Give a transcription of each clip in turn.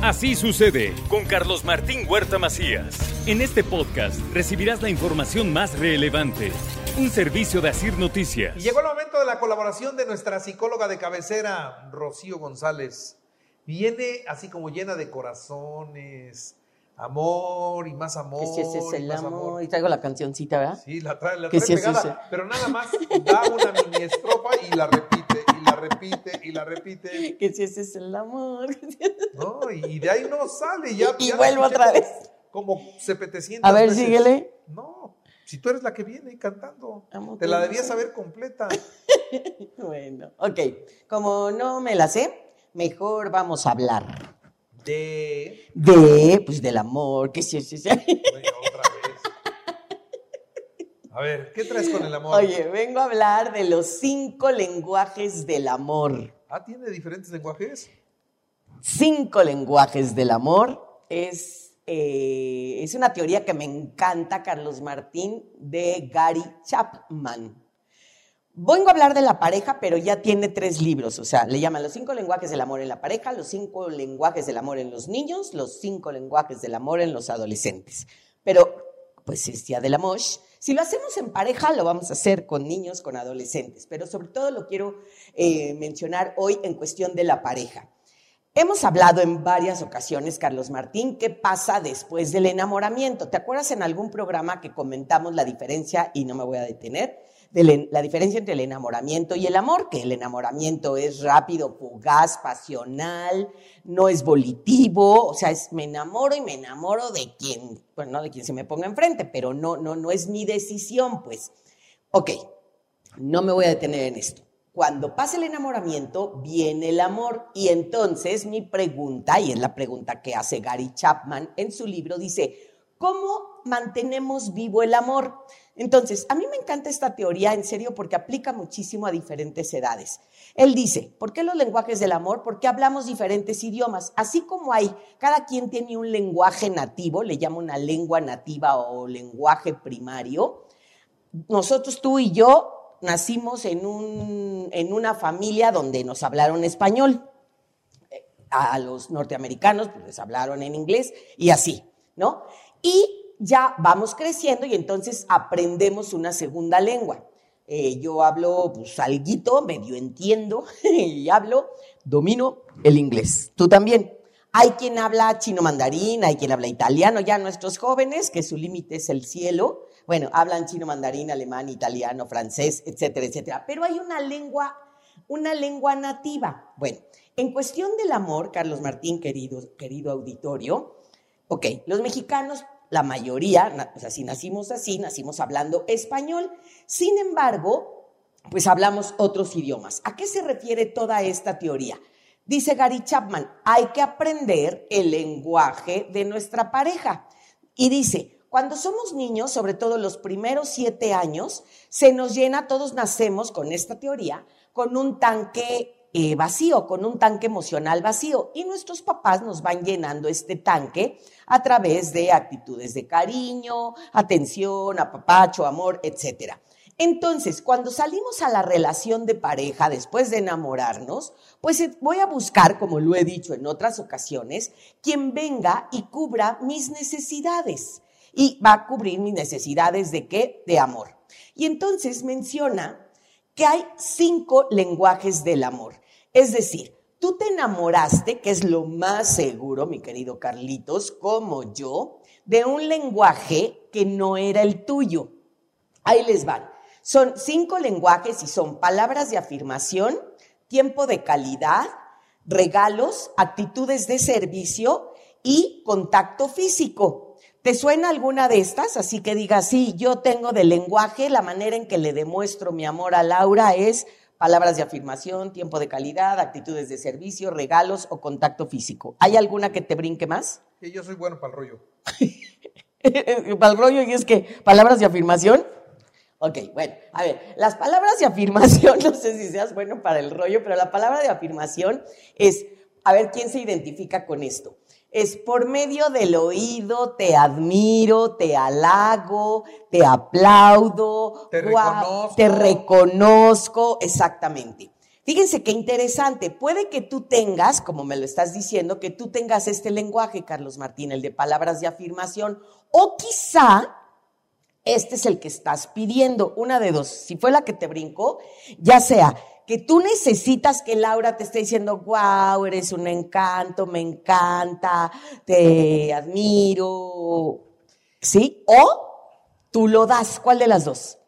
Así sucede con Carlos Martín Huerta Macías. En este podcast recibirás la información más relevante. Un servicio de Asir Noticias. Y llegó el momento de la colaboración de nuestra psicóloga de cabecera, Rocío González. Viene así como llena de corazones, amor y más amor. Que si ese es el amor. Y traigo la cancioncita, ¿verdad? Sí, la trae, la trae si pegada, pero nada más da una mini estrofa y la repite, y la repite, y la repite. Que si ese es el amor. ¿no? Y de ahí no sale. Ya, Y ya vuelvo otra vez. Como 700 A ver, veces. síguele. No, si tú eres la que viene cantando. Amo Te la debías saber completa. Bueno, ok. Como no me la sé, mejor vamos a hablar De... de, pues, del amor. Que es el- Venga, otra vez. A ver, ¿qué traes con el amor? Oye, vengo a hablar de los cinco lenguajes del amor. Ah, ¿tiene diferentes lenguajes? Cinco lenguajes del amor es, eh, es una teoría que me encanta, Carlos Martín, de Gary Chapman. Vengo a hablar de la pareja, pero ya tiene tres libros, o sea, le llaman los cinco lenguajes del amor en la pareja, los cinco lenguajes del amor en los niños, los cinco lenguajes del amor en los adolescentes. Pero, pues es día del amor. Si lo hacemos en pareja, lo vamos a hacer con niños, con adolescentes, pero sobre todo lo quiero eh, mencionar hoy en cuestión de la pareja. Hemos hablado en varias ocasiones, Carlos Martín, qué pasa después del enamoramiento. ¿Te acuerdas en algún programa que comentamos la diferencia, y no me voy a detener, la- diferencia entre el enamoramiento y el amor? Que el enamoramiento es rápido, fugaz, pasional, no es volitivo, o sea, es me enamoro y me enamoro de quien, no de quien se me ponga enfrente, pero no, no, no es mi decisión, pues. Ok, no me voy a detener en esto. Cuando pasa el enamoramiento, viene el amor. Y entonces mi pregunta, y es la pregunta que hace Gary Chapman en su libro, dice, ¿cómo mantenemos vivo el amor? Entonces, a mí me encanta esta teoría, en serio, porque aplica muchísimo a diferentes edades. Él dice, ¿por qué los lenguajes del amor? Porque hablamos diferentes idiomas. Así como hay, cada quien tiene un lenguaje nativo, le llama una lengua nativa o lenguaje primario, nosotros, tú y yo, nacimos en, un, en una familia donde nos hablaron español. A los norteamericanos pues, les hablaron en inglés y así, ¿no? Y ya vamos creciendo y entonces aprendemos una segunda lengua. Eh, yo hablo pues alguito, medio entiendo y hablo, domino el inglés. Tú también. Hay quien habla chino mandarín, hay quien habla italiano, ya nuestros jóvenes, que su límite es el cielo, bueno, hablan chino mandarín, alemán, italiano, francés, etcétera, etcétera. Pero hay una lengua, una lengua nativa. Bueno, en cuestión del amor, Carlos Martín, querido, querido auditorio, ok, los mexicanos, la mayoría, o sea, nacimos así, nacimos hablando español. Sin embargo, pues hablamos otros idiomas. ¿A qué se refiere toda esta teoría? Dice Gary Chapman, hay que aprender el lenguaje de nuestra pareja. Y dice, cuando somos niños, sobre todo los primeros siete años, se nos llena, todos nacemos con esta teoría, con un tanque eh, vacío, con un tanque emocional vacío. Y nuestros papás nos van llenando este tanque a través de actitudes de cariño, atención, apapacho, amor, etcétera. Entonces, cuando salimos a la relación de pareja después de enamorarnos, pues eh, voy a buscar, como lo he dicho en otras ocasiones, quien venga y cubra mis necesidades. Y va a cubrir mis necesidades de qué? De amor. Y entonces menciona que hay cinco lenguajes del amor. Es decir, tú te enamoraste, que es lo más seguro, mi querido Carlitos, como yo, de un lenguaje que no era el tuyo. Ahí les van. Son cinco lenguajes y son palabras de afirmación, tiempo de calidad, regalos, actitudes de servicio y contacto físico. ¿Te suena alguna de estas? Así que diga, sí, yo tengo de lenguaje, la manera en que le demuestro mi amor a Laura es palabras de afirmación, tiempo de calidad, actitudes de servicio, regalos o contacto físico. ¿Hay alguna que te brinque más? Sí, yo soy bueno para el rollo. para el rollo y es que palabras de afirmación. Ok, bueno, a ver, las palabras de afirmación, no sé si seas bueno para el rollo, pero la palabra de afirmación es, a ver quién se identifica con esto. Es por medio del oído, te admiro, te halago, te aplaudo, Te reconozco. te reconozco, exactamente. Fíjense qué interesante. Puede que tú tengas, como me lo estás diciendo, que tú tengas este lenguaje, Carlos Martín, el de palabras de afirmación, o quizá este es el que estás pidiendo. Una de dos. Si fue la que te brincó, ya sea que tú necesitas que Laura te esté diciendo, wow, eres un encanto, me encanta, te admiro, ¿sí? O tú lo das. ¿Cuál de las dos?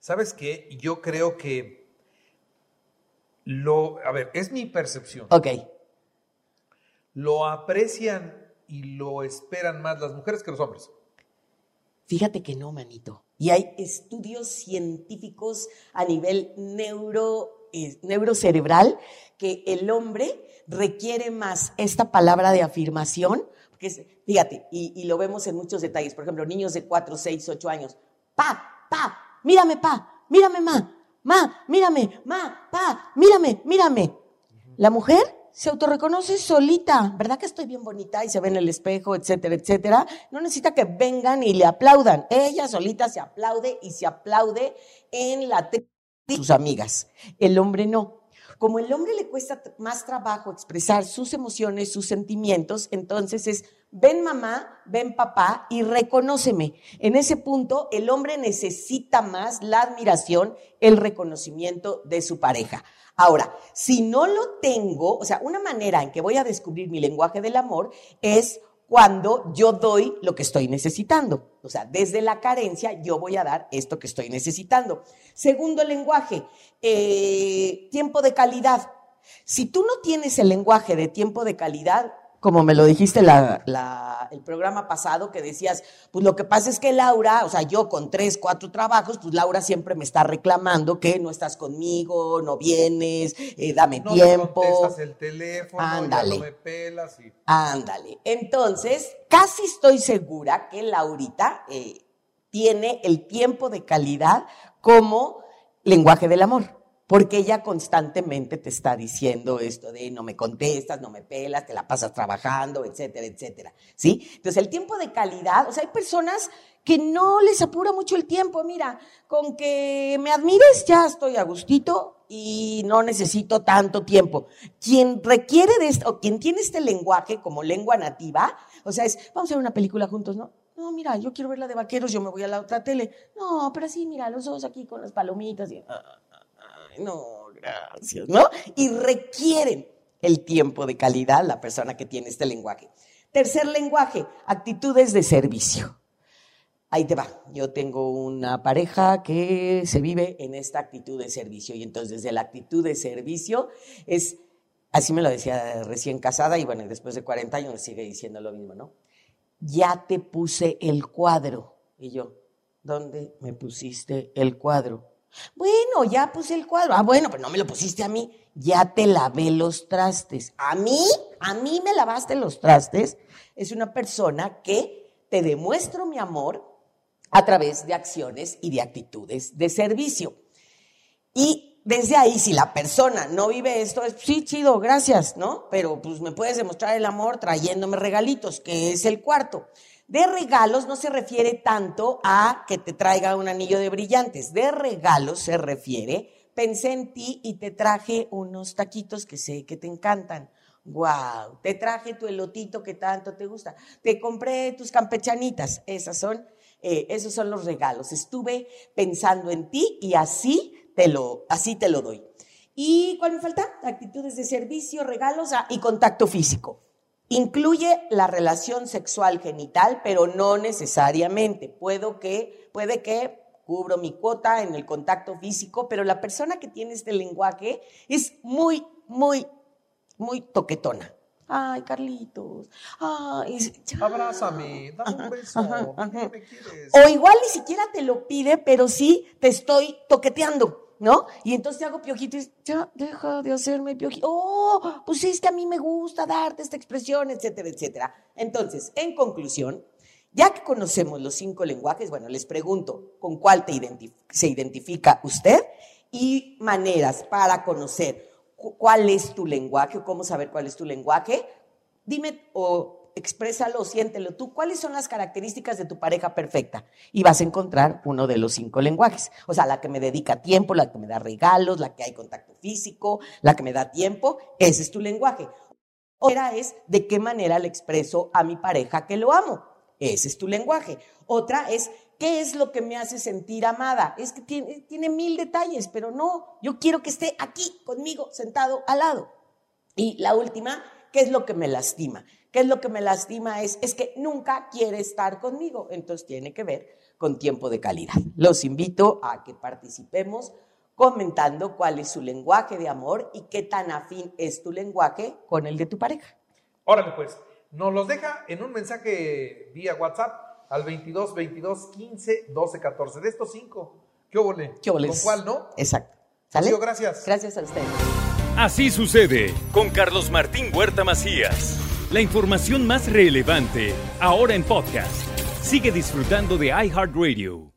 ¿Sabes qué? Yo creo que lo, a ver, es mi percepción. Ok. Lo aprecian y lo esperan más las mujeres que los hombres. Fíjate que no, manito. Y hay estudios científicos a nivel neuro, neurocerebral que el hombre requiere más esta palabra de afirmación. Porque fíjate, y, lo vemos en muchos detalles. Por ejemplo, niños de 4, 6, 8 años. Pa, pa, mírame, pa, mírame, ma ma, mírame, ma, pa, mírame, mírame. La mujer se autorreconoce solita, ¿verdad que estoy bien bonita y se ve en el espejo, etcétera, etcétera? No necesita que vengan y le aplaudan. Ella solita se aplaude y se aplaude en la de sus amigas. El hombre no. Como el hombre le cuesta más trabajo expresar sus emociones, sus sentimientos, entonces es ven mamá, ven papá y reconóceme. En ese punto, el hombre necesita más la admiración, el reconocimiento de su pareja. Ahora, si no lo tengo, o sea, una manera en que voy a descubrir mi lenguaje del amor es cuando yo doy lo que estoy necesitando. O sea, desde la carencia yo voy a dar esto que estoy necesitando. Segundo lenguaje, eh, tiempo de calidad. Si tú no tienes el lenguaje de tiempo de calidad, como me lo dijiste el programa pasado, que decías, pues lo que pasa es que Laura, o sea, yo con tres, cuatro trabajos, pues Laura siempre me está reclamando que no estás conmigo, no vienes, eh, dame no tiempo. No contestas el teléfono, Ándale. no me pelas. Y... Ándale. Entonces, casi estoy segura que Laurita eh, tiene el tiempo de calidad como lenguaje del amor porque ella constantemente te está diciendo esto de no me contestas, no me pelas, te la pasas trabajando, etcétera, etcétera. ¿Sí? Entonces, el tiempo de calidad, o sea, hay personas que no les apura mucho el tiempo. Mira, con que me admires ya estoy a gustito y no necesito tanto tiempo. Quien requiere de esto, o quien tiene este lenguaje como lengua nativa, o sea, es, vamos a ver una película juntos, ¿no? No, mira, yo quiero ver la de vaqueros, yo me voy a la otra tele. No, pero sí, mira, los dos aquí con las palomitas. Y, ah, no, gracias, ¿no? Y requieren el tiempo de calidad la persona que tiene este lenguaje. Tercer lenguaje, actitudes de servicio. Ahí te va. Yo tengo una pareja que se vive en esta actitud de servicio y entonces desde la actitud de servicio es, así me lo decía recién casada y bueno, después de 40 años sigue diciendo lo mismo, ¿no? Ya te puse el cuadro. Y yo, ¿dónde me pusiste el cuadro? Bueno, ya puse el cuadro. Ah, bueno, pero no me lo pusiste a mí. Ya te lavé los trastes. ¿A mí? ¿A mí me lavaste los trastes? Es una persona que te demuestro mi amor a través de acciones y de actitudes de servicio. Y desde ahí, si la persona no vive esto, es sí, chido, gracias, ¿no? Pero pues me puedes demostrar el amor trayéndome regalitos, que es el cuarto. De regalos no se refiere tanto a que te traiga un anillo de brillantes. De regalos se refiere, pensé en ti y te traje unos taquitos que sé que te encantan. Wow, te traje tu elotito que tanto te gusta. Te compré tus campechanitas. Esas son, eh, esos son los regalos. Estuve pensando en ti y así te lo, así te lo doy. ¿Y cuál me falta? Actitudes de servicio, regalos ah, y contacto físico. Incluye la relación sexual genital, pero no necesariamente. Puedo que, puede que cubro mi cuota en el contacto físico, pero la persona que tiene este lenguaje es muy, muy, muy toquetona. Ay, Carlitos. Ay, Abrázame, dame un beso. me quieres? O igual ni siquiera te lo pide, pero sí te estoy toqueteando. ¿no? Y entonces hago piojito y ya, deja de hacerme piojito. Oh, pues es que a mí me gusta darte esta expresión, etcétera, etcétera. Entonces, en conclusión, ya que conocemos los cinco lenguajes, bueno, les pregunto, ¿con cuál te se identifica usted? Y maneras para conocer cuál es tu lenguaje o cómo saber cuál es tu lenguaje. Dime o exprésalo, siéntelo tú. ¿Cuáles son las características de tu pareja perfecta? Y vas a encontrar uno de los cinco lenguajes. O sea, la que me dedica tiempo, la que me da regalos, la que hay contacto físico, la que me da tiempo, ese es tu lenguaje. Otra es de qué manera le expreso a mi pareja que lo amo. Ese es tu lenguaje. Otra es ¿Qué es lo que me hace sentir amada? Es que tiene, tiene, mil detalles, pero no, yo quiero que esté aquí conmigo, sentado al lado. Y la última, ¿qué es lo que me lastima? ¿Qué es lo que me lastima? Es, es que nunca quiere estar conmigo. Entonces tiene que ver con tiempo de calidad. Los invito a que participemos comentando cuál es su lenguaje de amor y qué tan afín es tu lenguaje con el de tu pareja. Órale, pues, nos los deja en un mensaje vía WhatsApp al 22 22 15 12 14. De estos cinco, ¿qué óvole? ¿Qué óvole? ¿Con cuál, no? Exacto. ¿Sale? gracias. Gracias a ustedes. Así sucede con Carlos Martín Huerta Macías. La información más relevante, ahora en podcast. Sigue disfrutando de iHeartRadio.